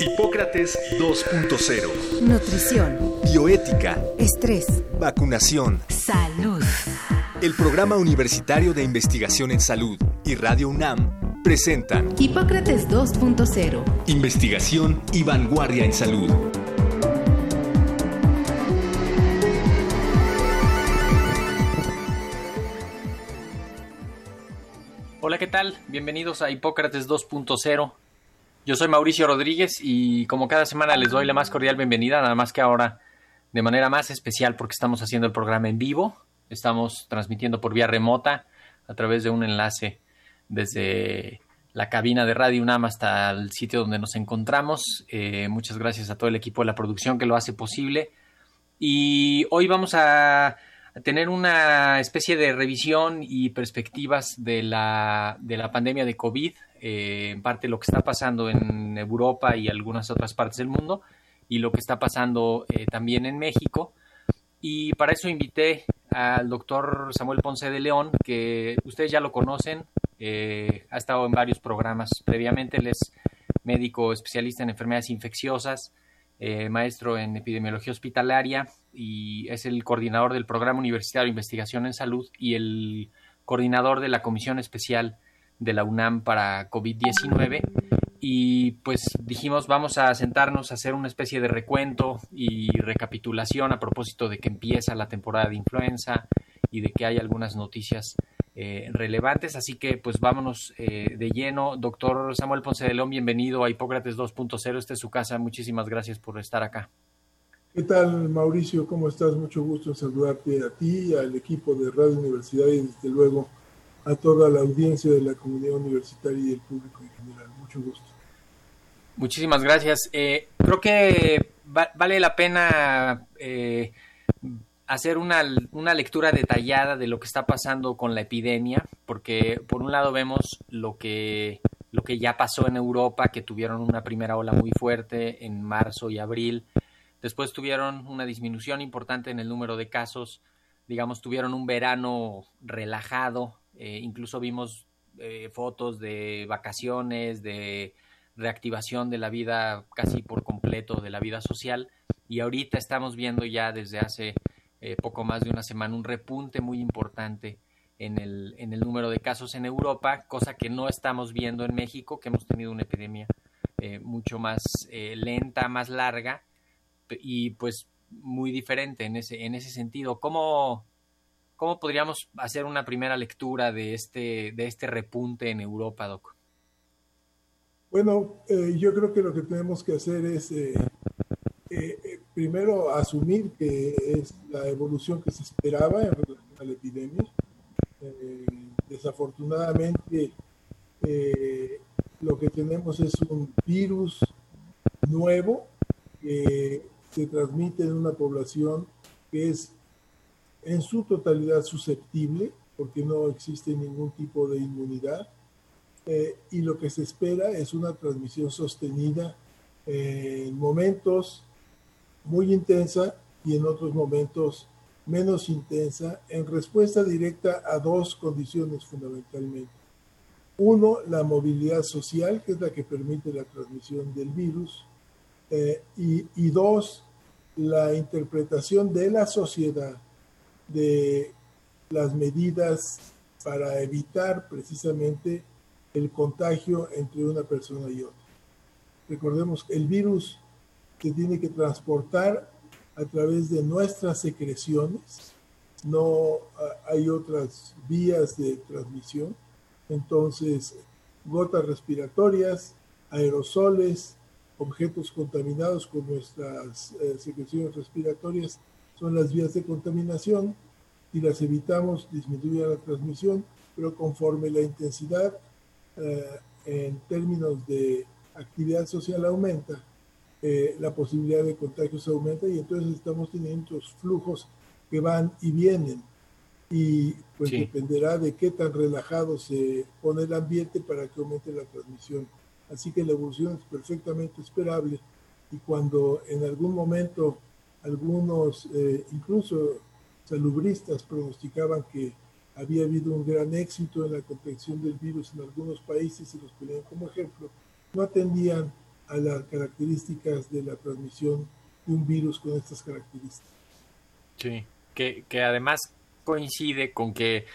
Hipócrates 2.0. Nutrición. Bioética. Estrés. Vacunación. Salud. El Programa Universitario de Investigación en Salud y Radio UNAM presentan Hipócrates 2.0. Investigación y vanguardia en salud. Hola, ¿qué tal? Bienvenidos a Hipócrates 2.0. Yo soy Mauricio Rodríguez y como cada semana les doy la más cordial bienvenida, nada más que ahora de manera más especial porque estamos haciendo el programa en vivo, estamos transmitiendo por vía remota a través de un enlace desde la cabina de Radio UNAM hasta el sitio donde nos encontramos. Eh, muchas gracias a todo el equipo de la producción que lo hace posible. Y hoy vamos a tener una especie de revisión y perspectivas de la, de la pandemia de COVID eh, en parte lo que está pasando en Europa y algunas otras partes del mundo y lo que está pasando eh, también en México. Y para eso invité al doctor Samuel Ponce de León, que ustedes ya lo conocen, eh, ha estado en varios programas previamente, él es médico especialista en enfermedades infecciosas, maestro en epidemiología hospitalaria y es el coordinador del Programa Universitario de Investigación en Salud y el coordinador de la Comisión Especial de la UNAM para COVID-19 y pues dijimos vamos a sentarnos a hacer una especie de recuento y recapitulación a propósito de que empieza la temporada de influenza y de que hay algunas noticias eh, relevantes. Así que pues vámonos eh, de lleno. Doctor Samuel Ponce de León, bienvenido a Hipócrates 2.0. Esta es su casa. Muchísimas gracias por estar acá. ¿Qué tal, Mauricio? ¿Cómo estás? Mucho gusto en saludarte a ti, al equipo de Radio Universidad y desde luego a toda la audiencia de la comunidad universitaria y el público en general. Mucho gusto. Muchísimas gracias. Eh, creo que vale la pena eh, hacer una, una, lectura detallada de lo que está pasando con la epidemia, porque por un lado vemos lo que, lo que ya pasó en Europa, que tuvieron una primera ola muy fuerte en marzo y abril. Después tuvieron una disminución importante en el número de casos. Digamos, tuvieron un verano relajado eh, incluso vimos eh, fotos de vacaciones, de reactivación de la vida casi por completo, de la vida social. Y ahorita estamos viendo ya desde hace eh, poco más de una semana un repunte muy importante en el, en el número de casos en Europa, cosa que no estamos viendo en México, que hemos tenido una epidemia mucho más lenta, más larga y pues muy diferente en ese, en ese sentido. ¿Cómo, ¿Cómo podríamos hacer una primera lectura de este, de este repunte en Europa, Doc? Bueno, eh, yo creo que lo que tenemos que hacer es eh, eh, primero asumir que es la evolución que se esperaba en relación a la epidemia. desafortunadamente, lo que tenemos es un virus nuevo que se transmite en una población que es en su totalidad susceptible, porque no existe ningún tipo de inmunidad, eh, y lo que se espera es una transmisión sostenida en momentos muy intensa y en otros momentos menos intensa, en respuesta directa a dos condiciones fundamentalmente. Uno, la movilidad social, que es la que permite la transmisión del virus, eh, y, y dos, la interpretación de la sociedad de las medidas para evitar precisamente el contagio entre una persona y otra. Recordemos el virus se tiene que transportar a través de nuestras secreciones, no hay otras vías de transmisión, entonces gotas respiratorias, aerosoles, objetos contaminados con nuestras eh, secreciones respiratorias son las vías de contaminación y las evitamos, disminuye la transmisión, pero conforme la intensidad eh, en términos de actividad social aumenta, eh, la posibilidad de contagios aumenta y entonces estamos teniendo estos flujos que van y vienen y pues dependerá de qué tan relajado se pone el ambiente para que aumente la transmisión. Así que la evolución es perfectamente esperable y cuando en algún momento algunos, eh, incluso salubristas, pronosticaban que había habido un gran éxito en la contención del virus en algunos países y los ponían como ejemplo. No atendían a las características de la transmisión de un virus con estas características. Sí, que, que además coincide con que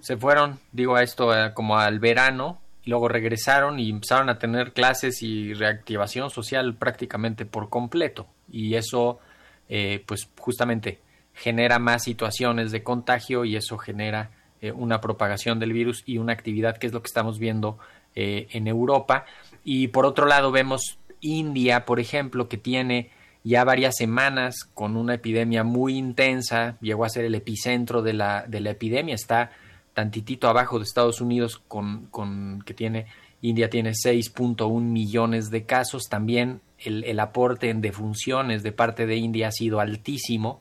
se fueron, digo a esto, eh, como al verano, y luego regresaron y empezaron a tener clases y reactivación social prácticamente por completo. Y eso, eh, pues justamente genera más situaciones de contagio y eso genera eh, una propagación del virus y una actividad que es lo que estamos viendo en Europa. Y por otro lado vemos India, por ejemplo, que tiene ya varias semanas con una epidemia muy intensa, llegó a ser el epicentro de la, de la epidemia, está tantitito abajo de Estados Unidos con, con que tiene India tiene 6.1 millones de casos, también el, el, aporte en defunciones de parte de India ha sido altísimo,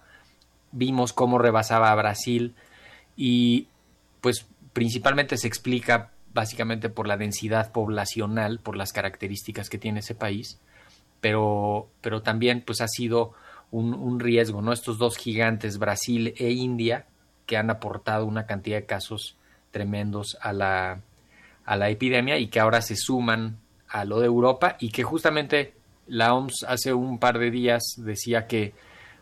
vimos cómo rebasaba a Brasil y pues principalmente se explica básicamente por la densidad poblacional, por las características que tiene ese país pero, pero también pues ha sido un, riesgo, ¿no? Estos dos gigantes, Brasil e India, que han aportado una cantidad de casos tremendos a la, a la epidemia y que ahora se suman a lo de Europa y que justamente la OMS hace un par de días decía que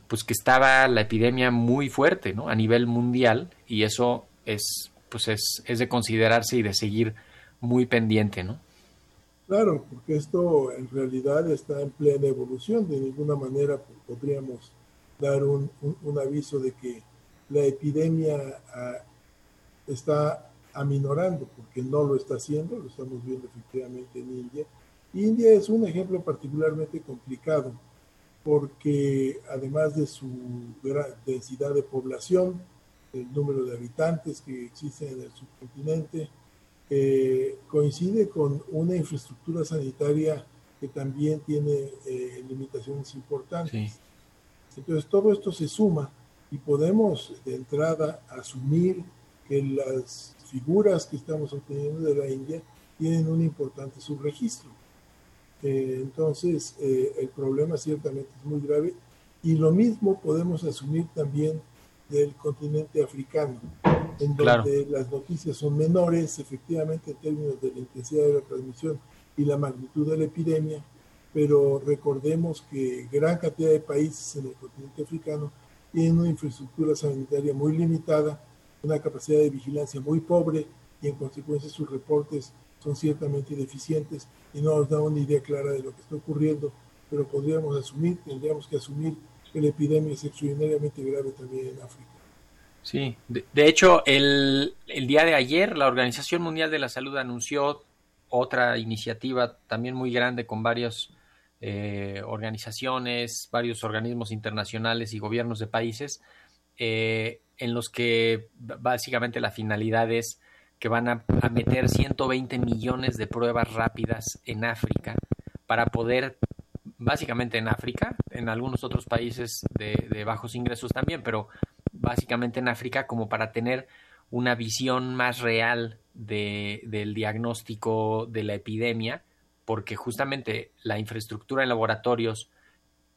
pues que estaba la epidemia muy fuerte, ¿no? A nivel mundial y eso es pues es, es de considerarse y de seguir muy pendiente, ¿no? Claro, porque esto en realidad está en plena evolución. De ninguna manera podríamos dar un, un, aviso de que la epidemia uh, está aminorando, porque no lo está haciendo, lo estamos viendo efectivamente en India. India es un ejemplo particularmente complicado, porque además de su densidad de población, el número de habitantes que existen en el subcontinente, eh, coincide con una infraestructura sanitaria que también tiene eh, limitaciones importantes. Sí. Entonces todo esto se suma y podemos de entrada asumir que las figuras que estamos obteniendo de la India tienen un importante subregistro. Eh, entonces el problema ciertamente es muy grave y lo mismo podemos asumir también del continente africano en Claro. donde las noticias son menores, efectivamente, en términos de la intensidad de la transmisión y la magnitud de la epidemia, pero recordemos que gran cantidad de países en el continente africano tienen una infraestructura sanitaria muy limitada, una capacidad de vigilancia muy pobre y en consecuencia sus reportes son ciertamente deficientes y no nos da una idea clara de lo que está ocurriendo, pero podríamos asumir, tendríamos que asumir la epidemia es extraordinariamente grave también en África. Sí, de, de hecho, el, el, día de ayer la Organización Mundial de la Salud anunció otra iniciativa también muy grande con varias eh, organizaciones, varios organismos internacionales y gobiernos de países, eh, en los que básicamente la finalidad es que van a, a, meter 120 millones de pruebas rápidas en África para poder, básicamente en África, en algunos otros países de, de bajos ingresos también, pero básicamente en África como para tener una visión más real de, del diagnóstico de la epidemia, porque justamente la infraestructura en laboratorios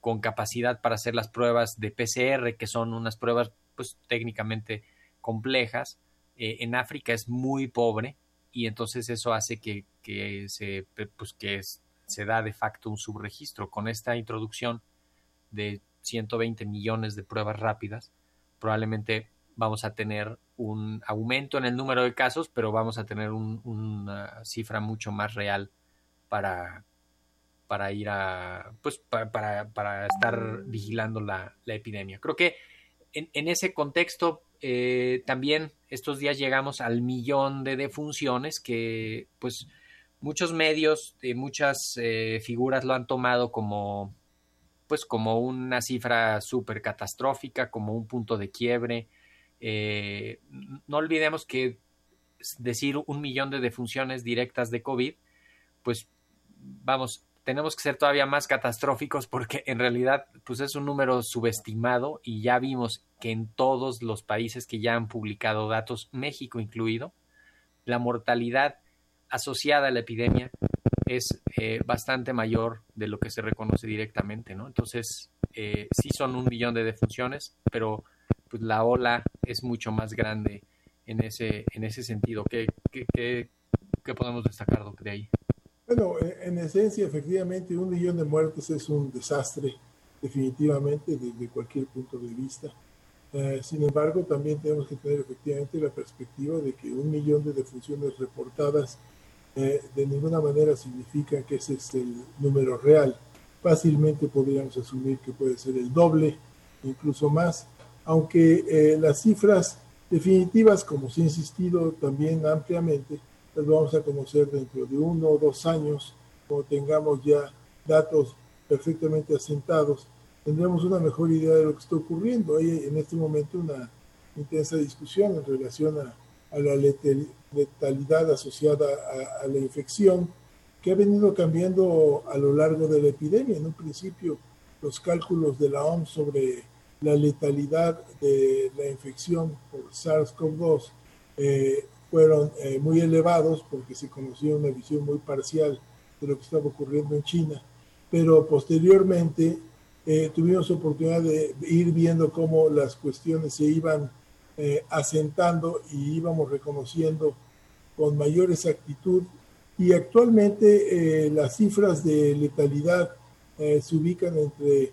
con capacidad para hacer las pruebas de PCR, que son unas pruebas pues técnicamente complejas, eh, en África es muy pobre y entonces eso hace que, que se pues que es, se da de facto un subregistro con esta introducción de 120 millones de pruebas rápidas probablemente vamos a tener un aumento en el número de casos, pero vamos a tener un, una cifra mucho más real para, para ir a, pues, para, para, para estar vigilando la, la, epidemia. Creo que en, en ese contexto eh, también estos días llegamos al millón de defunciones que, pues, muchos medios, eh, muchas eh, figuras lo han tomado como pues como una cifra súper catastrófica, como un punto de quiebre. Eh, no olvidemos que decir un millón de defunciones directas de COVID, pues vamos, tenemos que ser todavía más catastróficos porque en realidad pues es un número subestimado y ya vimos que en todos los países que ya han publicado datos, México incluido, la mortalidad asociada a la epidemia es eh, bastante mayor de lo que se reconoce directamente, ¿no? Entonces, eh, sí son un millón de defunciones, pero pues la ola es mucho más grande en ese, en ese sentido. ¿Qué, qué, qué, qué podemos destacar de ahí? Bueno, en esencia, efectivamente, un millón de muertes es un desastre, definitivamente, desde cualquier punto de vista. Eh, sin embargo, también tenemos que tener efectivamente la perspectiva de que un millón de defunciones reportadas eh, de ninguna manera significa que ese es el número real. Fácilmente podríamos asumir que puede ser el doble, incluso más, aunque eh, las cifras definitivas, como se ha insistido también ampliamente, las vamos a conocer dentro de uno o dos años, cuando tengamos ya datos perfectamente asentados, tendremos una mejor idea de lo que está ocurriendo. Hay en este momento una intensa discusión en relación a, la letalidad asociada a, la infección, que ha venido cambiando a lo largo de la epidemia. En un principio, los cálculos de la OMS sobre la letalidad de la infección por SARS-CoV-2 eh, fueron eh, muy elevados porque se conocía una visión muy parcial de lo que estaba ocurriendo en China, pero posteriormente eh, tuvimos oportunidad de ir viendo cómo las cuestiones se iban eh, asentando y íbamos reconociendo con mayor exactitud y actualmente las cifras de letalidad se ubican entre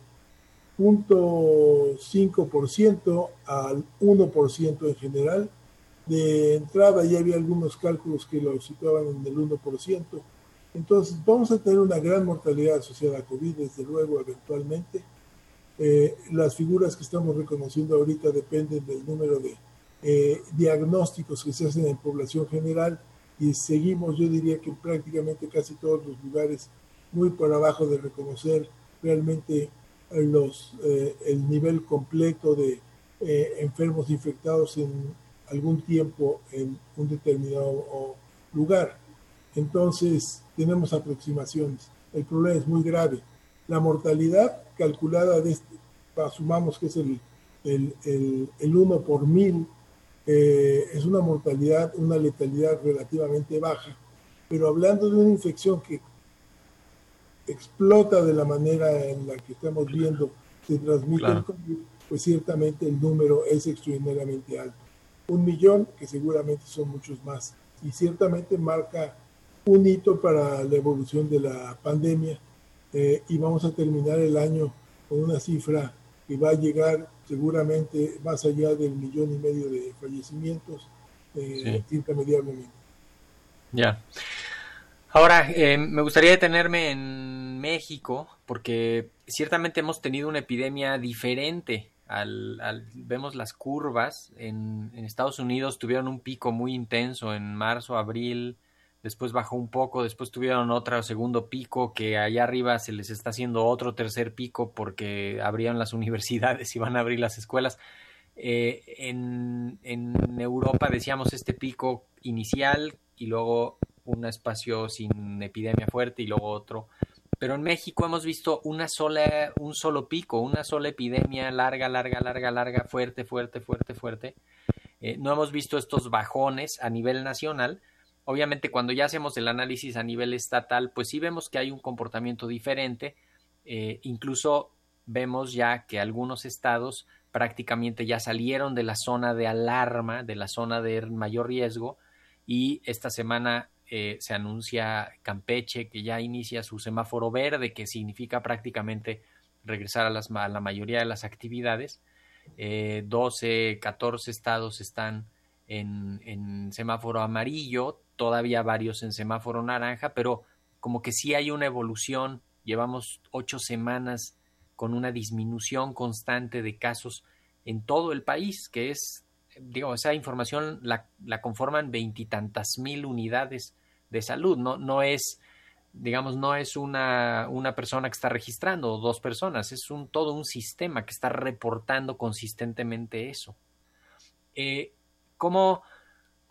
0.5% al 1% en general de entrada ya había algunos cálculos que lo situaban en el 1%. Entonces, vamos a tener una gran mortalidad asociada a COVID, desde luego, eventualmente. Eh, las figuras que estamos reconociendo ahorita dependen del número de eh, diagnósticos que se hacen en población general y seguimos, yo diría que prácticamente casi todos los lugares muy por abajo de reconocer realmente los, eh, el nivel completo de enfermos infectados en algún tiempo en un determinado lugar. Entonces, tenemos aproximaciones. El problema es muy grave. La mortalidad calculada, de este, asumamos que es el, el, el, 1 por mil, eh, es una mortalidad, una letalidad relativamente baja. Pero hablando de una infección que explota de la manera en la que estamos viendo se transmite el COVID, pues ciertamente el número es extraordinariamente alto un millón, que seguramente son muchos más. Y ciertamente marca un hito para la evolución de la pandemia eh, y vamos a terminar el año con una cifra que va a llegar seguramente más allá del millón y medio de fallecimientos eh, intermediablemente. Ya. Ahora, eh, me gustaría detenerme en México porque ciertamente hemos tenido una epidemia diferente al, vemos las curvas, en, Estados Unidos tuvieron un pico muy intenso en marzo, abril, después bajó un poco, después tuvieron otro segundo pico que allá arriba se les está haciendo otro tercer pico porque abrían las universidades y van a abrir las escuelas. Eh, en, en Europa decíamos este pico inicial y luego un espacio sin epidemia fuerte y luego otro pero en México hemos visto una sola, un solo pico, una sola epidemia larga, larga, larga, larga, fuerte, fuerte, fuerte, fuerte. Eh, no hemos visto estos bajones a nivel nacional. Obviamente, cuando ya hacemos el análisis a nivel estatal, pues sí vemos que hay un comportamiento diferente. Eh, incluso vemos ya que algunos estados prácticamente ya salieron de la zona de alarma, de la zona de mayor riesgo, y esta semana eh, se anuncia Campeche que ya inicia su semáforo verde, que significa prácticamente regresar a, las, la mayoría de las actividades. Eh, 12, 14 estados están en, semáforo amarillo, todavía varios en semáforo naranja, pero como que sí hay una evolución. Llevamos ocho semanas con una disminución constante de casos en todo el país, que es digo, esa información la, conforman veintitantas mil unidades de salud, no, no es, digamos, no es una, una persona que está registrando o dos personas, es un, todo un sistema que está reportando consistentemente eso. Eh, ¿cómo,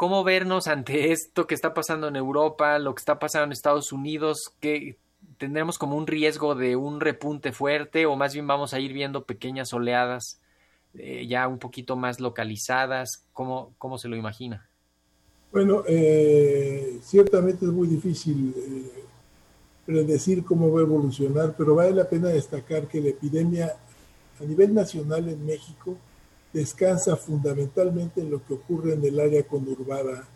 ¿Cómo vernos ante esto que está pasando en Europa, lo que está pasando en Estados Unidos? que tendremos como un riesgo de un repunte fuerte o más bien vamos a ir viendo pequeñas oleadas eh, ya un poquito más localizadas? ¿Cómo, cómo se lo imagina? Bueno, eh, ciertamente es muy difícil eh, predecir cómo va a evolucionar, pero vale la pena destacar que la epidemia a nivel nacional en México descansa fundamentalmente en lo que ocurre en el área conurbada.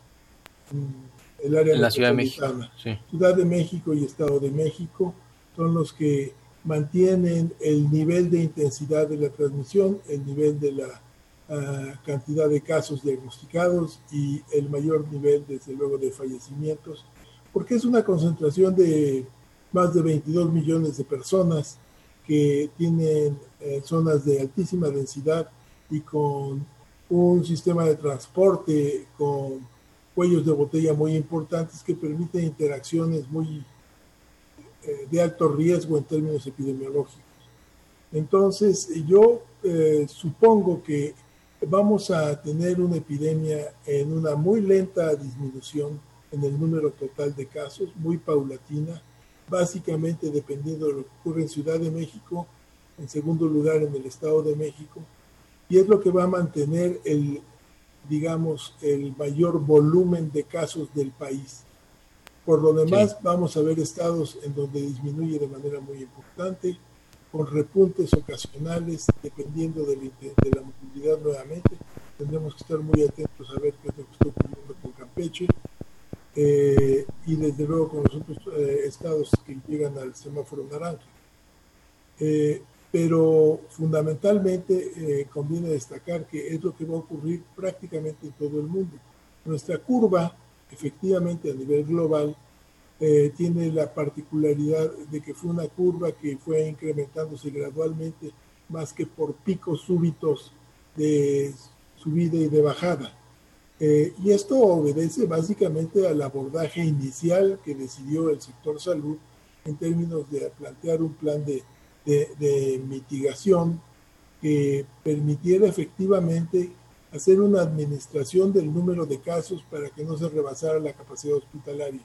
el área En la Ciudad de México. Sí. Ciudad de México y Estado de México son los que mantienen el nivel de intensidad de la transmisión, el nivel de la ah, cantidad de casos diagnosticados y el mayor nivel, desde luego, de fallecimientos, porque es una concentración de más de 22 millones de personas que tienen eh, zonas de altísima densidad y con un sistema de transporte con cuellos de botella muy importantes que permiten interacciones muy eh, de alto riesgo en términos epidemiológicos. Entonces, yo eh, supongo que vamos a tener una epidemia en una muy lenta disminución en el número total de casos, muy paulatina, básicamente dependiendo de lo que ocurre en Ciudad de México, en segundo lugar en el Estado de México, y es lo que va a mantener el, digamos, el mayor volumen de casos del país. Por lo demás, Sí. vamos a ver estados en donde disminuye de manera muy importante, con repuntes ocasionales, dependiendo de la, de la movilidad nuevamente. Tendremos que estar muy atentos a ver qué es lo que está ocurriendo con Campeche eh, y desde luego con los otros eh, estados que llegan al semáforo naranja. Eh, pero fundamentalmente eh, conviene destacar que es lo que va a ocurrir prácticamente en todo el mundo. Nuestra curva, efectivamente a nivel global, eh, tiene la particularidad de que fue una curva que fue incrementándose gradualmente más que por picos súbitos de subida y de bajada. Eh, y esto obedece básicamente al abordaje inicial que decidió el sector salud en términos de plantear un plan de, de- mitigación que permitiera efectivamente hacer una administración del número de casos para que no se rebasara la capacidad hospitalaria.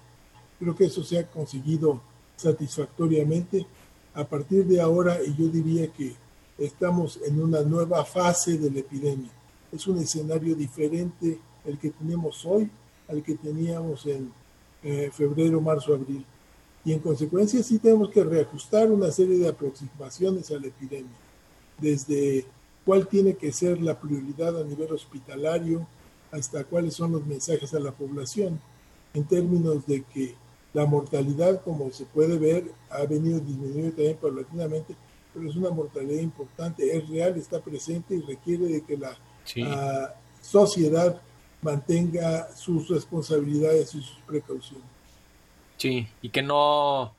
Creo que eso se ha conseguido satisfactoriamente. A partir de ahora, y yo diría que estamos en una nueva fase de la epidemia. Es un escenario diferente el que tenemos hoy al que teníamos en eh, febrero, marzo, abril. Y en consecuencia sí tenemos que reajustar una serie de aproximaciones a la epidemia, desde cuál tiene que ser la prioridad a nivel hospitalario hasta cuáles son los mensajes a la población, en términos de que la mortalidad, como se puede ver, ha venido disminuyendo también paulatinamente, pero es una mortalidad importante, es real, está presente y requiere de que la Sí. sociedad mantenga sus responsabilidades y sus precauciones. Sí, y que no,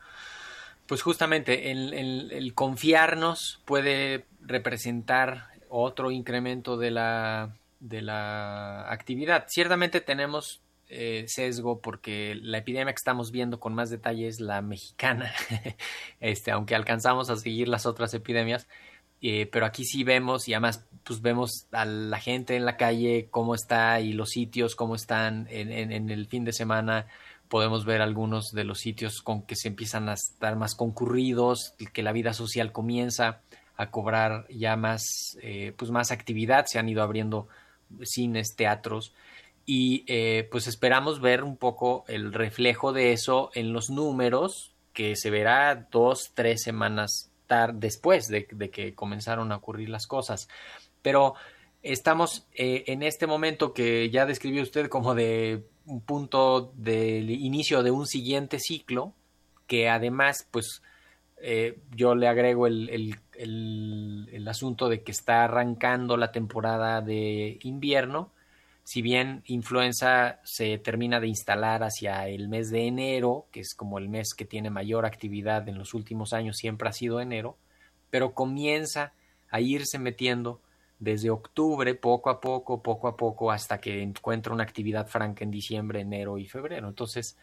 pues justamente el, el- confiarnos puede representar otro incremento de la, de la actividad. Ciertamente tenemos eh, sesgo porque la epidemia que estamos viendo con más detalle es la mexicana, este, aunque alcanzamos a seguir las otras epidemias. Eh, pero aquí sí vemos y además pues vemos a la gente en la calle cómo está y los sitios cómo están en, en- en el fin de semana podemos ver algunos de los sitios con que se empiezan a estar más concurridos que la vida social comienza a cobrar ya más eh, pues más actividad se han ido abriendo cines teatros y eh, pues esperamos ver un poco el reflejo de eso en los números que se verá dos tres semanas después de, de que comenzaron a ocurrir las cosas. Pero estamos eh, en este momento que ya describió usted como de un punto del inicio de un siguiente ciclo que además pues eh, yo le agrego el, el- el- el asunto de que está arrancando la temporada de invierno. Si bien influenza se termina de instalar hacia el mes de enero, que es como el mes que tiene mayor actividad en los últimos años, siempre ha sido enero, pero comienza a irse metiendo desde octubre, poco a poco, poco a poco, hasta que encuentra una actividad franca en diciembre, enero y febrero. Entonces,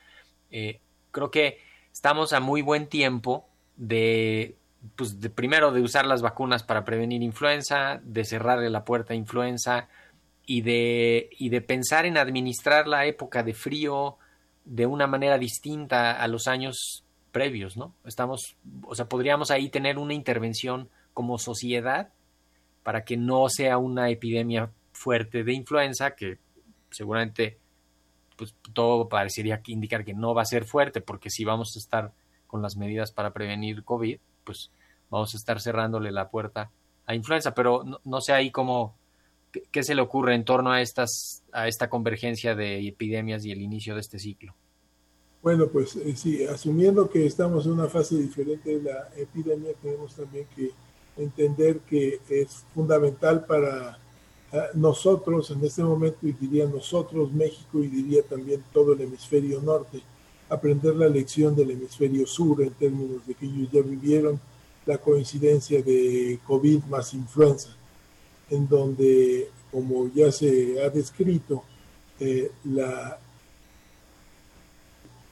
eh, creo que estamos a muy buen tiempo de, pues, de primero de usar las vacunas para prevenir influenza, de cerrarle la puerta a influenza y de, y de pensar en administrar la época de frío de una manera distinta a los años previos, ¿no? Estamos, o sea, podríamos ahí tener una intervención como sociedad para que no sea una epidemia fuerte de influenza, que seguramente pues todo parecería indicar que no va a ser fuerte, porque si vamos a estar con las medidas para prevenir COVID, pues vamos a estar cerrándole la puerta a influenza, pero no, no sé ahí cómo, ¿qué, se le ocurre en torno a, estas, a esta convergencia de epidemias y el inicio de este ciclo? Bueno, pues eh, sí, asumiendo que estamos en una fase diferente de la epidemia, tenemos también que entender que es fundamental para ah, nosotros en este momento, y diría nosotros, México, y diría también todo el hemisferio norte, aprender la lección del hemisferio sur en términos de que ellos ya vivieron la coincidencia de COVID más influenza, en donde, como ya se ha descrito, eh, la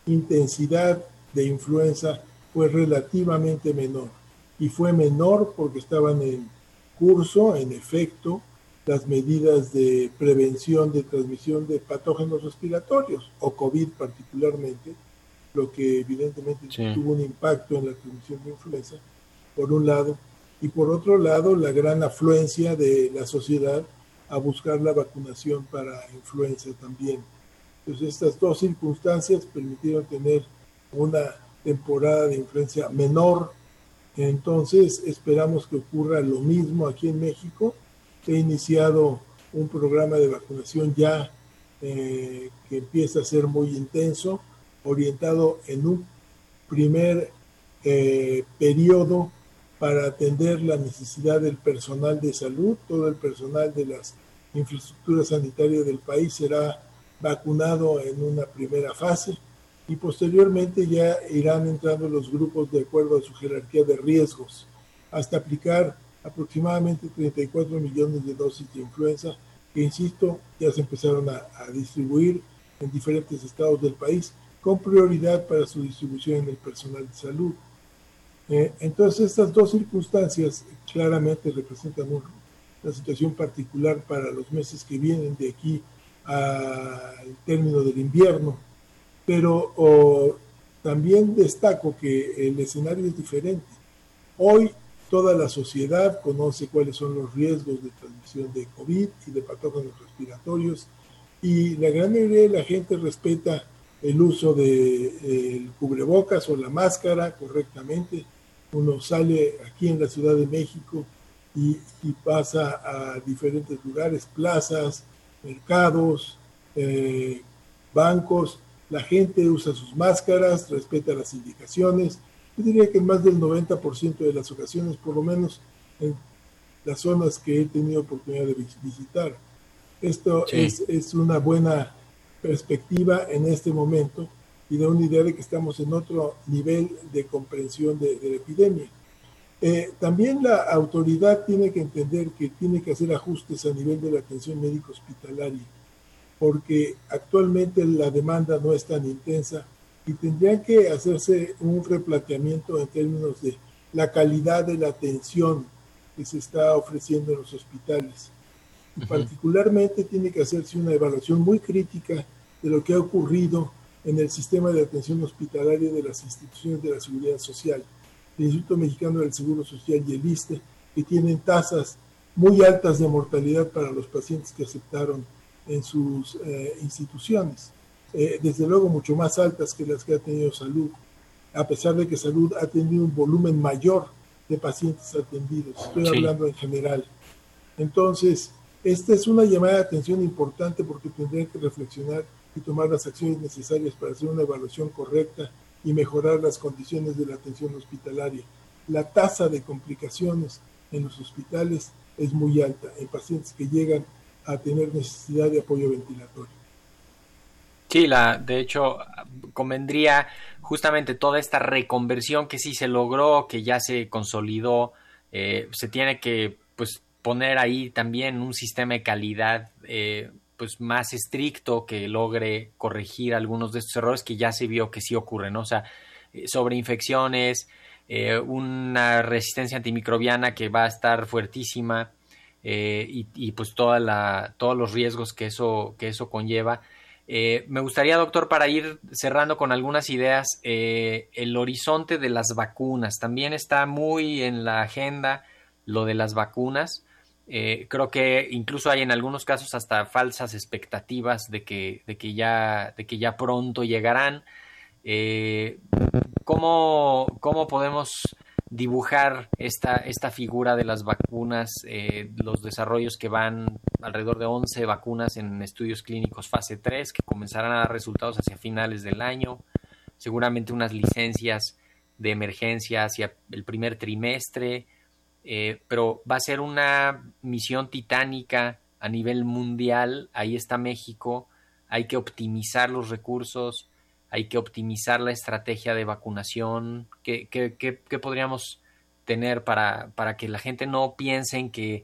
intensidad de influenza fue relativamente menor. Y fue menor porque estaban en curso, en efecto, las medidas de prevención de transmisión de patógenos respiratorios, o COVID particularmente, lo que evidentemente tuvo un impacto en la transmisión de influenza, por un lado, y por otro lado, la gran afluencia de la sociedad a buscar la vacunación para influenza también. Entonces, estas dos circunstancias permitieron tener una temporada de influencia menor. Entonces, esperamos que ocurra lo mismo aquí en México. Ha iniciado un programa de vacunación ya eh, que empieza a ser muy intenso, orientado en un primer eh, periodo para atender la necesidad del personal de salud. Todo el personal de las infraestructuras sanitarias del país será vacunado en una primera fase y posteriormente ya irán entrando los grupos de acuerdo a su jerarquía de riesgos hasta aplicar aproximadamente 34 millones de dosis de influenza que, insisto, ya se empezaron a, distribuir en diferentes estados del país con prioridad para su distribución en el personal de salud. Eh, entonces, estas dos circunstancias claramente representan una situación particular para los meses que vienen de aquí al término del invierno, pero también destaco que el escenario es diferente. Hoy toda la sociedad conoce cuáles son los riesgos de transmisión de COVID y de patógenos respiratorios y la gran mayoría de la gente respeta el uso del cubrebocas o la máscara correctamente. Uno sale aquí en la Ciudad de México y, y pasa a diferentes lugares, plazas, mercados, eh, bancos, la gente usa sus máscaras, respeta las indicaciones. Yo diría que en más del 90% de las ocasiones, por lo menos en las zonas que he tenido oportunidad de visitar. Esto es, es, una buena perspectiva en este momento y da una idea de que estamos en otro nivel de comprensión de, de la epidemia. Eh, también la autoridad tiene que entender que tiene que hacer ajustes a nivel de la atención médico hospitalaria, porque actualmente la demanda no es tan intensa y tendrían que hacerse un replanteamiento en términos de la calidad de la atención que se está ofreciendo en los hospitales. Y particularmente tiene que hacerse una evaluación muy crítica de lo que ha ocurrido en el sistema de atención hospitalaria de las instituciones de la seguridad social el Instituto Mexicano del Seguro Social y el ISTE, que tienen tasas muy altas de mortalidad para los pacientes que aceptaron en sus eh, instituciones, eh, desde luego mucho más altas que las que ha tenido salud, a pesar de que salud ha tenido un volumen mayor de pacientes atendidos, estoy hablando en general. Entonces, esta es una llamada de atención importante porque tendrían que reflexionar y tomar las acciones necesarias para hacer una evaluación correcta y mejorar las condiciones de la atención hospitalaria. La tasa de complicaciones en los hospitales es muy alta en pacientes que llegan a tener necesidad de apoyo ventilatorio. Sí, la, de hecho, convendría justamente toda esta reconversión que sí se logró, que ya se consolidó, eh, se tiene que pues poner ahí también un sistema de calidad eh, pues más estricto que logre corregir algunos de estos errores que ya se vio que sí ocurren. O sea, eh, sobre infecciones, eh, una resistencia antimicrobiana que va a estar fuertísima eh, y, pues toda la, todos los riesgos que eso, que eso conlleva. me gustaría, doctor, para ir cerrando con algunas ideas, el horizonte de las vacunas. También está muy en la agenda lo de las vacunas. Eh, creo que incluso hay en algunos casos hasta falsas expectativas de que, de que, ya, de que ya pronto llegarán. Eh, ¿cómo, ¿cómo, podemos dibujar esta, esta figura de las vacunas, eh, los desarrollos que van alrededor de 11 vacunas en estudios clínicos fase 3 que comenzarán a dar resultados hacia finales del año, seguramente unas licencias de emergencia hacia el primer trimestre, eh, pero va a ser una misión titánica a nivel mundial, ahí está México, hay que optimizar los recursos, hay que optimizar la estrategia de vacunación, ¿qué, podríamos tener para, para, que la gente no piense en que,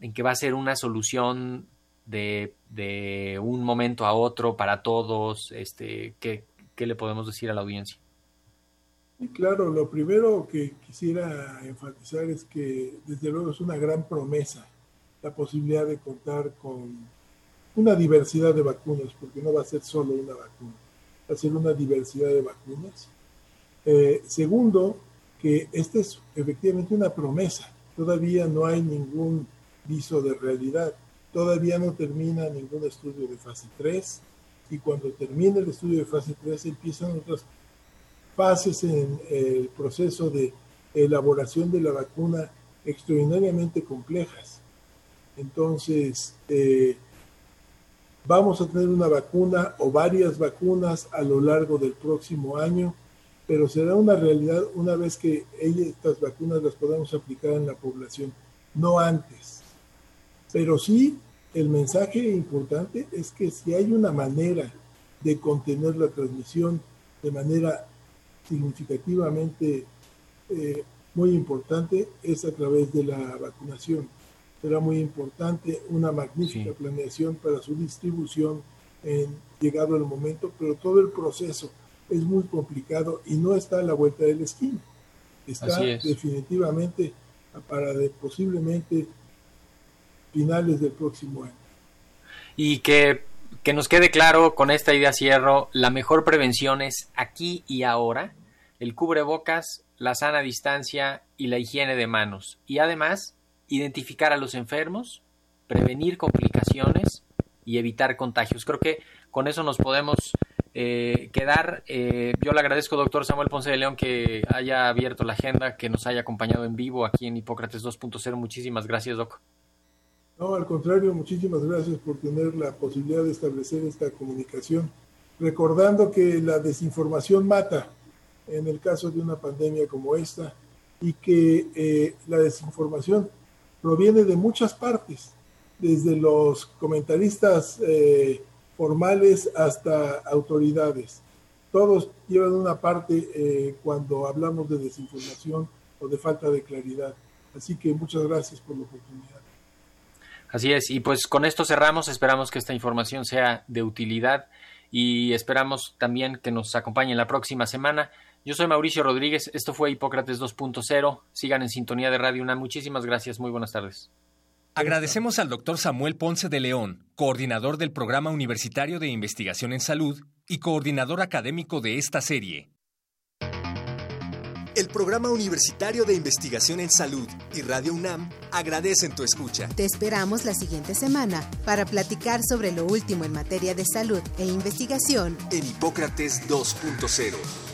en que va a ser una solución de, de un momento a otro para todos? Este, ¿qué, ¿Qué le podemos decir a la audiencia? claro, lo primero que quisiera enfatizar es que desde luego es una gran promesa la posibilidad de contar con una diversidad de vacunas, porque no va a ser solo una vacuna hacer una diversidad de vacunas. Eh, segundo, que esta es efectivamente una promesa. Todavía no hay ningún viso de realidad. Todavía no termina ningún estudio de fase 3 y cuando termine el estudio de fase 3 empiezan otras fases en el proceso de elaboración de la vacuna extraordinariamente complejas. Entonces, eh, Vamos a tener una vacuna o varias vacunas a lo largo del próximo año, pero será una realidad una vez que estas vacunas las podamos aplicar en la población, no antes. Pero sí, el mensaje importante es que si hay una manera de contener la transmisión de manera significativamente eh, muy importante, es a través de la vacunación será muy importante, una magnífica planeación para su distribución en llegado el momento, pero todo el proceso es muy complicado y no está a la vuelta de la esquina. Está definitivamente para de, posiblemente finales del próximo año. Y que, que nos quede claro con esta idea cierro, la mejor prevención es aquí y ahora, el cubrebocas, la sana distancia y la higiene de manos. Y además, identificar a los enfermos, prevenir complicaciones y evitar contagios. Creo que con eso nos podemos eh, quedar. Eh, yo le agradezco, doctor Samuel Ponce de León, que haya abierto la agenda, que nos haya acompañado en vivo aquí en Hipócrates 2.0. Muchísimas gracias, doc. No, al contrario, muchísimas gracias por tener la posibilidad de establecer esta comunicación, recordando que la desinformación mata en el caso de una pandemia como esta y que eh, la desinformación proviene de muchas partes, desde los comentaristas eh, formales hasta autoridades. Todos llevan una parte eh, cuando hablamos de desinformación o de falta de claridad. Así que muchas gracias por la oportunidad. Así es, y pues con esto cerramos, esperamos que esta información sea de utilidad y esperamos también que nos acompañe la próxima semana. Yo soy Mauricio Rodríguez, esto fue Hipócrates 2.0. Sigan en sintonía de Radio UNAM. Muchísimas gracias, muy buenas tardes. Agradecemos al doctor Samuel Ponce de León, coordinador del Programa Universitario de Investigación en Salud y coordinador académico de esta serie. El Programa Universitario de Investigación en Salud y Radio UNAM agradecen tu escucha. Te esperamos la siguiente semana para platicar sobre lo último en materia de salud e investigación en Hipócrates 2.0